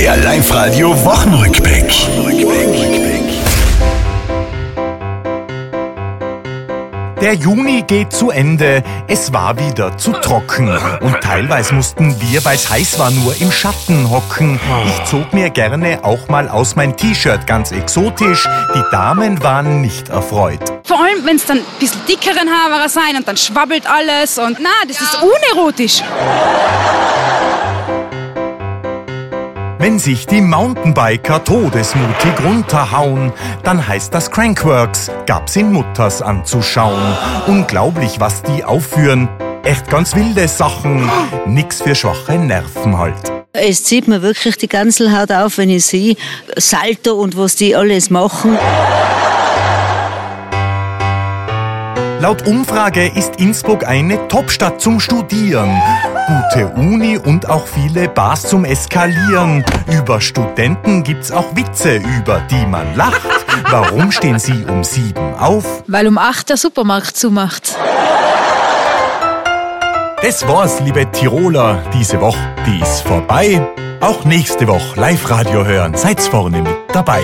Der Live-Radio Wochenrückblick. Der Juni geht zu Ende, es war wieder zu trocken und teilweise mussten wir, weil's heiß war, nur im Schatten hocken. Ich zog mir gerne auch mal aus mein T-Shirt, ganz exotisch, die Damen waren nicht erfreut. Vor allem, wenn es dann ein bisschen dickeren Haare sein und dann schwabbelt alles und na, das ist unerotisch. Wenn sich die Mountainbiker todesmutig runterhauen, dann heißt das Crankworks, gab's in Mutters anzuschauen. Unglaublich, was die aufführen. Echt ganz wilde Sachen, nix für schwache Nerven halt. Es zieht mir wirklich die Ganselhaut auf, wenn ich sehe, Salto und was die alles machen. Laut Umfrage ist Innsbruck eine Topstadt zum Studieren. Gute Uni und auch viele Bars zum Eskalieren. Über Studenten gibt's auch Witze, über die man lacht. Warum stehen sie um sieben auf? Weil um 8 der Supermarkt zumacht. Das war's, liebe Tiroler. Diese Woche, die ist vorbei. Auch nächste Woche Live-Radio hören. Seid's vorne mit dabei.